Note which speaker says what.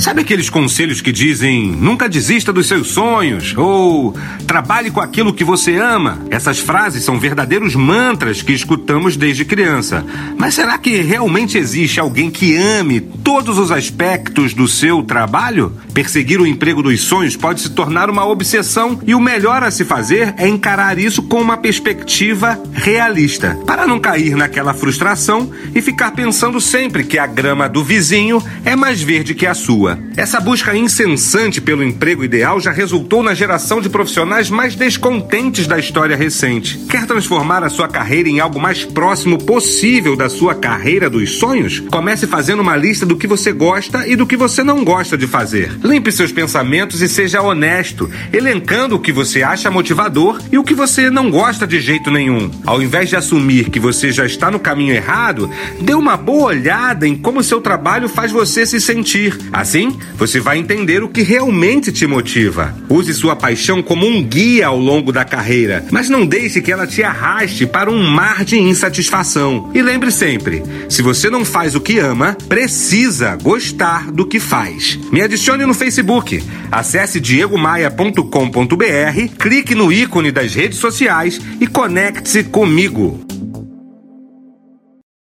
Speaker 1: Sabe aqueles conselhos que dizem nunca desista dos seus sonhos ou trabalhe com aquilo que você ama? Essas frases são verdadeiros mantras que escutamos desde criança. Mas será que realmente existe alguém que ame todos os aspectos do seu trabalho? Perseguir o emprego dos sonhos pode se tornar uma obsessão e o melhor a se fazer é encarar isso com uma perspectiva realista, para não cair naquela frustração e ficar pensando sempre que a grama do vizinho é mais verde que a sua. Essa busca incessante pelo emprego ideal já resultou na geração de profissionais mais descontentes da história recente. Quer transformar a sua carreira em algo mais próximo possível da sua carreira dos sonhos? Comece fazendo uma lista do que você gosta e do que você não gosta de fazer. Limpe seus pensamentos e seja honesto, elencando o que você acha motivador e o que você não gosta de jeito nenhum. Ao invés de assumir que você já está no caminho errado, dê uma boa olhada em como seu trabalho faz você se sentir. Assim, Assim, você vai entender o que realmente te motiva. Use sua paixão como um guia ao longo da carreira, mas não deixe que ela te arraste para um mar de insatisfação. E lembre sempre: se você não faz o que ama, precisa gostar do que faz. Me adicione no Facebook. Acesse diegomaia.com.br, clique no ícone das redes sociais e conecte-se comigo.